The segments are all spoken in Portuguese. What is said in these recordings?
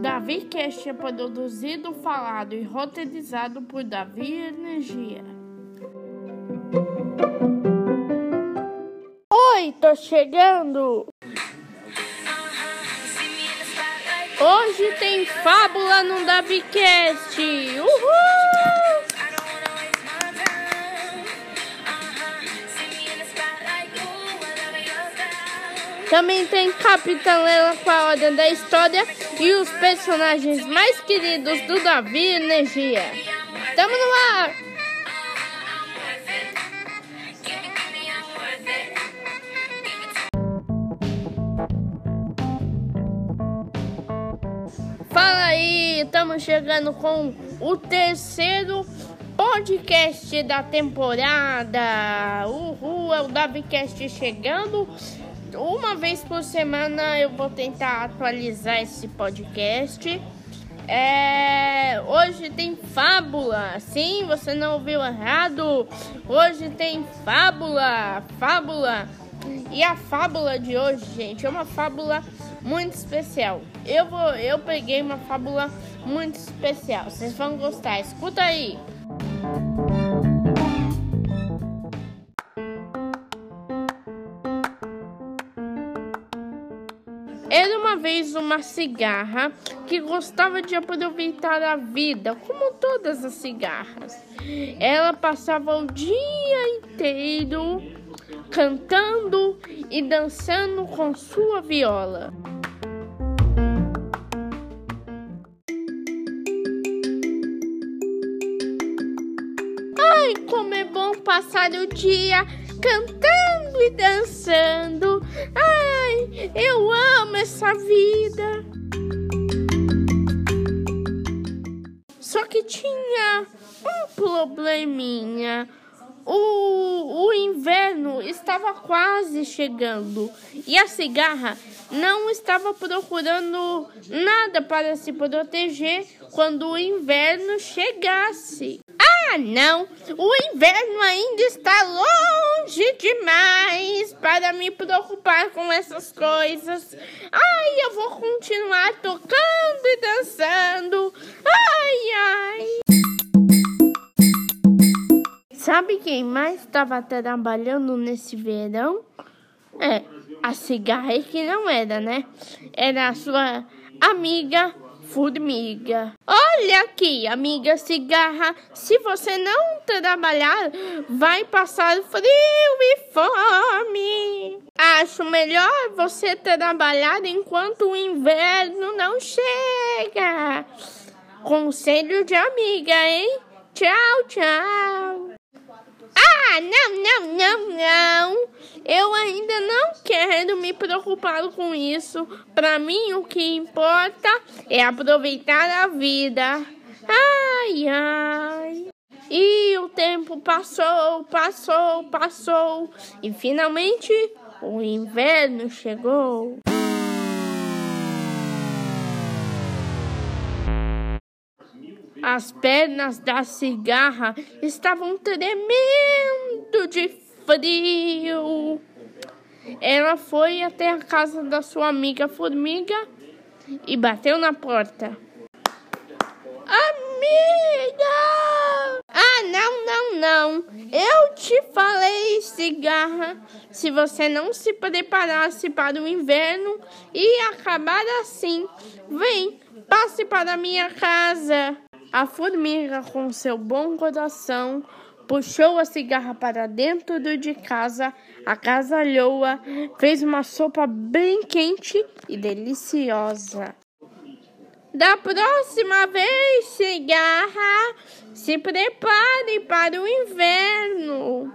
Davi Cast é produzido, falado e roteirizado por Davi Energia. Oi, tô chegando! Hoje tem fábula no DaviCast! Uhul! Também tem Capitã Lela com a ordem da história e os personagens mais queridos do Davi Energia. Tamo no ar! Fala aí, estamos chegando com o terceiro podcast da temporada. Uhul, é o DaviCast chegando uma vez por semana eu vou tentar atualizar esse podcast. É, hoje tem fábula. Sim, você não ouviu errado. Hoje tem fábula, fábula. E a fábula de hoje, gente, é uma fábula muito especial. Eu vou, eu peguei uma fábula muito especial. Vocês vão gostar. Escuta aí. Era vez uma cigarra que gostava de aproveitar a vida, como todas as cigarras. Ela passava o dia inteiro cantando e dançando com sua viola. Ai, como é bom passar o dia cantando e dançando. Ai, eu amo essa vida. Só que tinha um probleminha. O, o inverno estava quase chegando e a cigarra não estava procurando nada para se proteger quando o inverno chegasse. Ah, não! O inverno ainda está longe demais para me preocupar com essas coisas. Ai, eu vou continuar tocando e dançando. Ai, ai. Sabe quem mais estava trabalhando nesse verão? É, a cigarra que não era, né? Era a sua amiga formiga. Olha aqui, amiga cigarra, se você não trabalhar, vai passar frio e fome. Acho melhor você trabalhar enquanto o inverno não chega. Conselho de amiga, hein? Tchau, tchau. Ah, não, não, não, não. Eu ainda não quero me preocupar com isso. Para mim, o que importa é aproveitar a vida. Ai, ai. E o tempo passou, passou, passou. E finalmente o inverno chegou. As pernas da cigarra estavam tremendo de frio. Ela foi até a casa da sua amiga formiga e bateu na porta. Amiga! Ah, não, não, não. Eu te falei, cigarra. Se você não se preparasse para o inverno, ia acabar assim. Vem, passe para minha casa. A formiga, com seu bom coração, puxou a cigarra para dentro de casa, agasalhou-a, fez uma sopa bem quente e deliciosa. Da próxima vez, cigarra, se prepare para o inverno.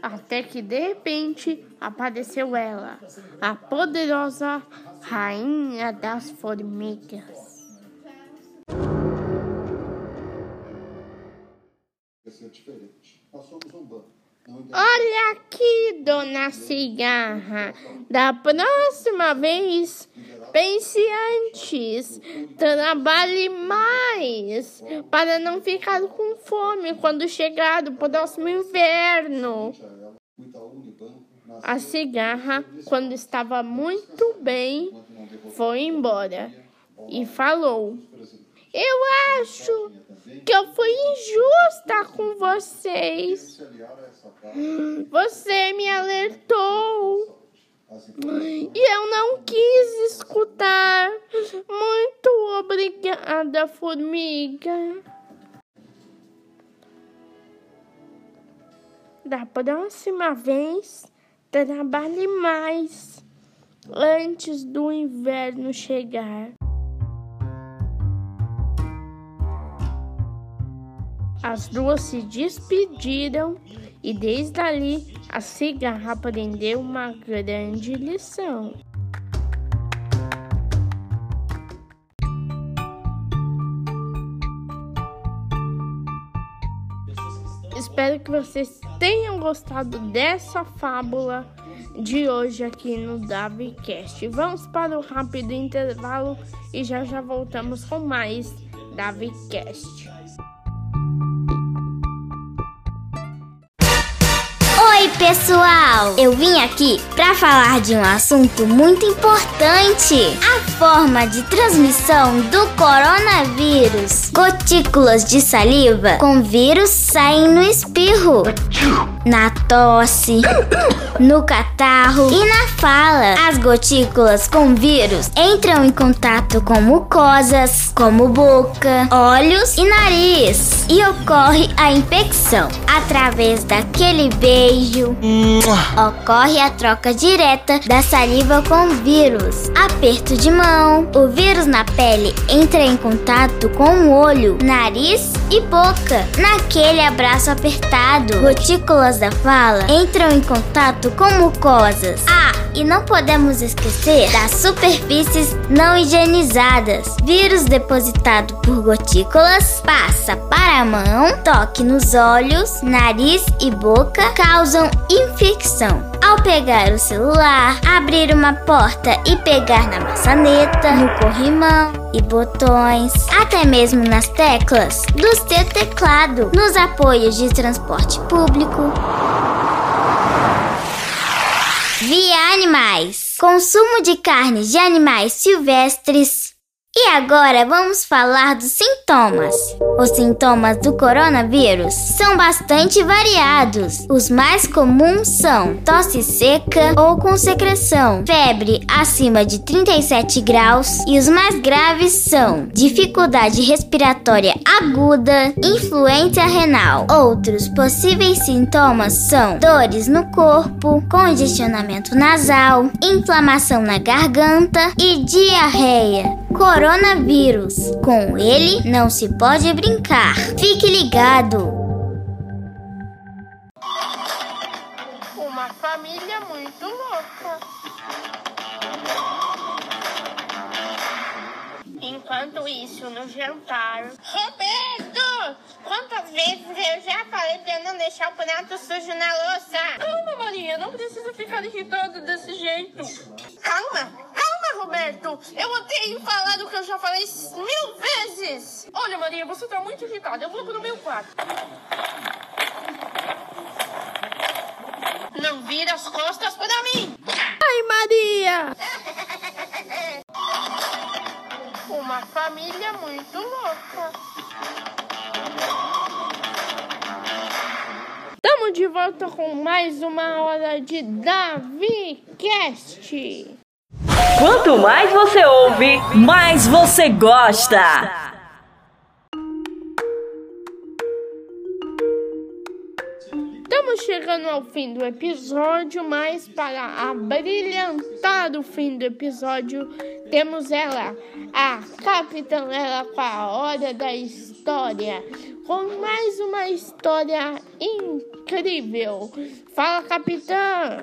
Até que de repente apareceu ela, a poderosa rainha das formigas. Ser diferente. Nós somos um bando. Olha aqui, dona Cigarra. Da próxima vez, pense antes. Trabalhe mais para não ficar com fome quando chegar o próximo inverno. Itaú Unibanco a cigarra, quando estava muito bem, foi embora e falou: Eu acho que eu fui injusta com vocês. Você me alertou. E eu não quis escutar. Muito obrigada, formiga. Da próxima vez, trabalhe mais antes do inverno chegar. As duas se despediram e desde ali a cigarra aprendeu uma grande lição. Espero que vocês tenham gostado dessa fábula de hoje aqui no DaviCast. Vamos para o rápido intervalo e já já voltamos com mais DaviCast. Pessoal! Eu vim aqui para falar de um assunto muito importante: a forma de transmissão do coronavírus. Gotículas de saliva com vírus saem no espirro, na tosse, no catarro e na fala. As gotículas com vírus entram em contato com mucosas, como boca, olhos e nariz, e ocorre a infecção através daquele beijo Ocorre a troca direta da saliva com vírus. Aperto de mão. O vírus na pele entra em contato com o olho, nariz e boca. Naquele abraço apertado, gotículas da fala entram em contato com mucosas. Ah, e não podemos esquecer das superfícies não higienizadas. Vírus depositado por gotículas passa para a mão, toque nos olhos, nariz e boca, causam infecção. Ao pegar o celular, abrir uma porta e pegar na maçaneta, no corrimão e botões, até mesmo nas teclas do seu teclado, nos apoios de transporte público. Via animais. Consumo de carnes de animais silvestres e agora vamos falar dos sintomas. Os sintomas do coronavírus são bastante variados. Os mais comuns são tosse seca ou com secreção, febre acima de 37 graus e os mais graves são dificuldade respiratória aguda, influência renal. Outros possíveis sintomas são dores no corpo, congestionamento nasal, inflamação na garganta e diarreia coronavírus. Com ele não se pode brincar. Fique ligado. Uma família muito louca. Enquanto isso, no jantar. Roberto! Quantas vezes eu já falei pra não deixar o prato sujo na louça? Calma, Maria, não precisa ficar irritada desse jeito. Calma, Roberto. Eu odeio falar do que eu já falei mil vezes. Olha, Maria, você tá muito irritada. Eu vou pro meu quarto. Não vira as costas pra mim. Ai, Maria! Uma família muito louca. Estamos de volta com mais uma hora de DaviCast. Quanto mais você ouve, mais você gosta. Estamos chegando ao fim do episódio, mas para abrilhantar o fim do episódio, temos ela, a Capitã ela com a Hora da História, com mais uma história incrível. Fala, Capitã!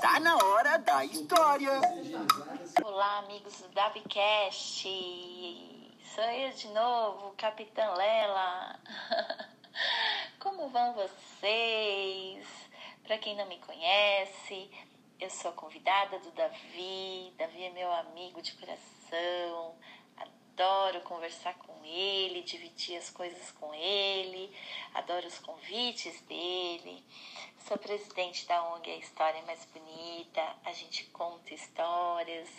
Tá na hora da história. Olá, amigos do DaviCast. Sou eu de novo, Capitã Lela. Como vão vocês? Para quem não me conhece, eu sou a convidada do Davi. Davi é meu amigo de coração. adoro conversar com ele, dividir as coisas com ele, adoro os convites dele. Sou presidente da ONG A História Mais Bonita, a gente conta histórias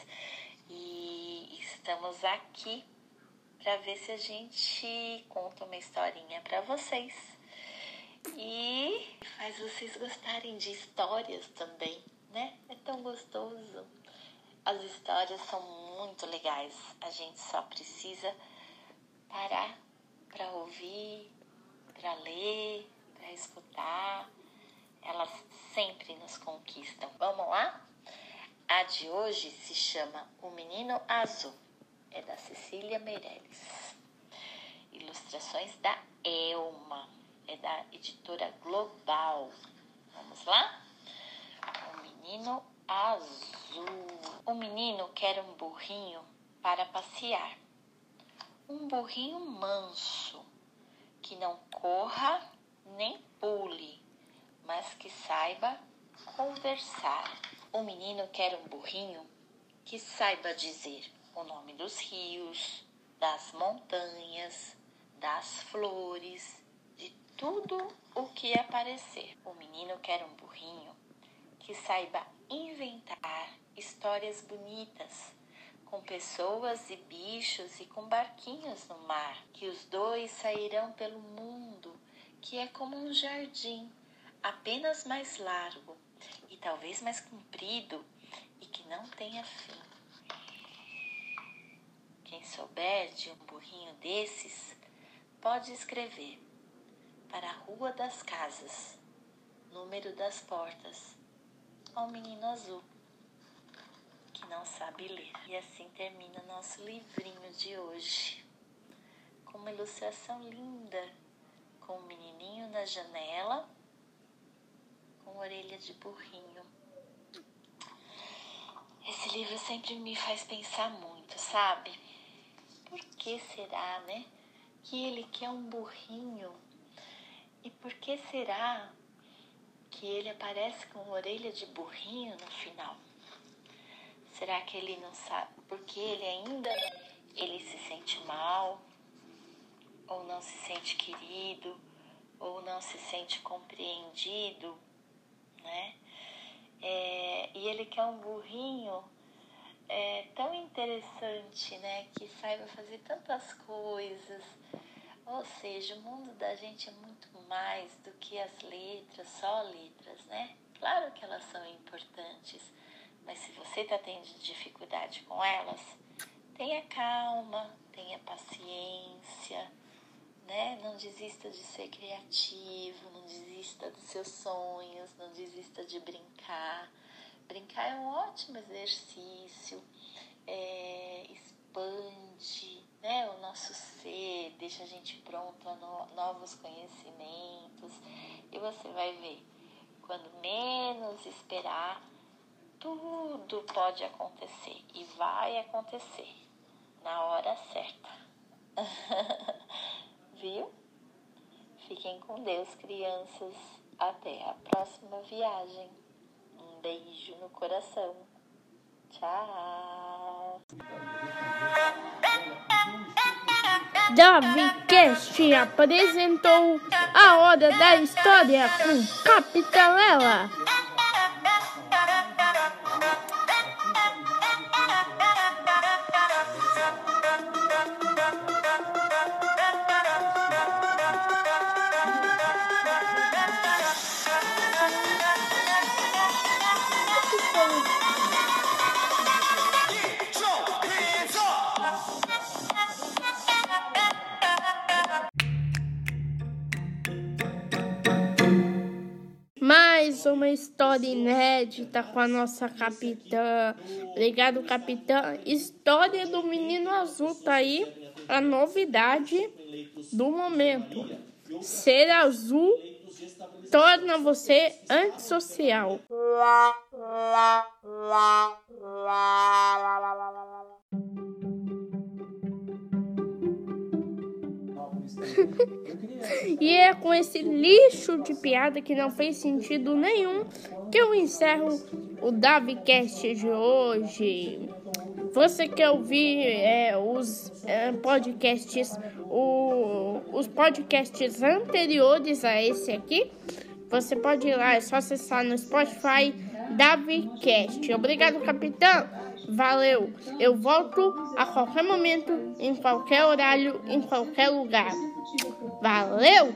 e estamos aqui para ver se a gente conta uma historinha para vocês. E faz vocês gostarem de histórias também, né? É tão gostoso. As histórias são muito legais. A gente só precisa parar para ouvir, para ler, para escutar. Elas sempre nos conquistam. Vamos lá? A de hoje se chama O Menino Azul. É da Cecília Meirelles. Ilustrações da Elma. É da editora Global. Vamos lá? O Menino Azul. O menino quer um burrinho para passear. Um burrinho manso, que não corra nem pule, mas que saiba conversar. O menino quer um burrinho que saiba dizer o nome dos rios, das montanhas, das flores, de tudo o que aparecer. O menino quer um burrinho que saiba inventar histórias bonitas com pessoas e bichos e com barquinhos no mar, que os dois sairão pelo mundo, que é como um jardim, apenas mais largo e talvez mais comprido e que não tenha fim. Quem souber de um burrinho desses, pode escrever para a Rua das Casas, número das portas, ao menino azul que não sabe ler. E assim termina o nosso livrinho de hoje, com uma ilustração linda, com um menininho na janela, com orelha de burrinho. Esse livro sempre me faz pensar muito, sabe? Por que será, né? Que ele quer um burrinho. E por que será que ele aparece com orelha de burrinho no final? Será que ele não sabe? Porque ele ainda ele se sente mal, ou não se sente querido, ou não se sente compreendido, né? É, e ele quer um burrinho é, tão interessante, né? Que saiba fazer tantas coisas. Ou seja, o mundo da gente é muito mais do que as letras, só letras, né? Claro que elas são importantes, mas se você está tendo dificuldade com elas, tenha calma, tenha paciência, né? Não desista de ser criativo, não desista dos seus sonhos, não desista de brincar. Brincar é um ótimo exercício, é, expande né, o nosso ser, deixa a gente pronto a no, novos conhecimentos e você vai ver, quando menos esperar, tudo pode acontecer e vai acontecer na hora certa. Viu? Fiquem com Deus, crianças. Até a próxima viagem. Um beijo no coração. Tchau. Davi Cast apresentou a hora da história com Capitalela. Uma história inédita com a nossa capitã. Obrigado, capitã. História do menino azul tá aí a novidade do momento. Ser azul torna você antissocial. E é com esse lixo de piada que não fez sentido nenhum que eu encerro o DaviCast de hoje. Você quer ouvir é, os é, podcasts, o, os podcasts anteriores a esse aqui? Você pode ir lá, é só acessar no Spotify DaviCast. Obrigado, capitão. Valeu. Eu volto a qualquer momento, em qualquer horário, em qualquer lugar. Valeu!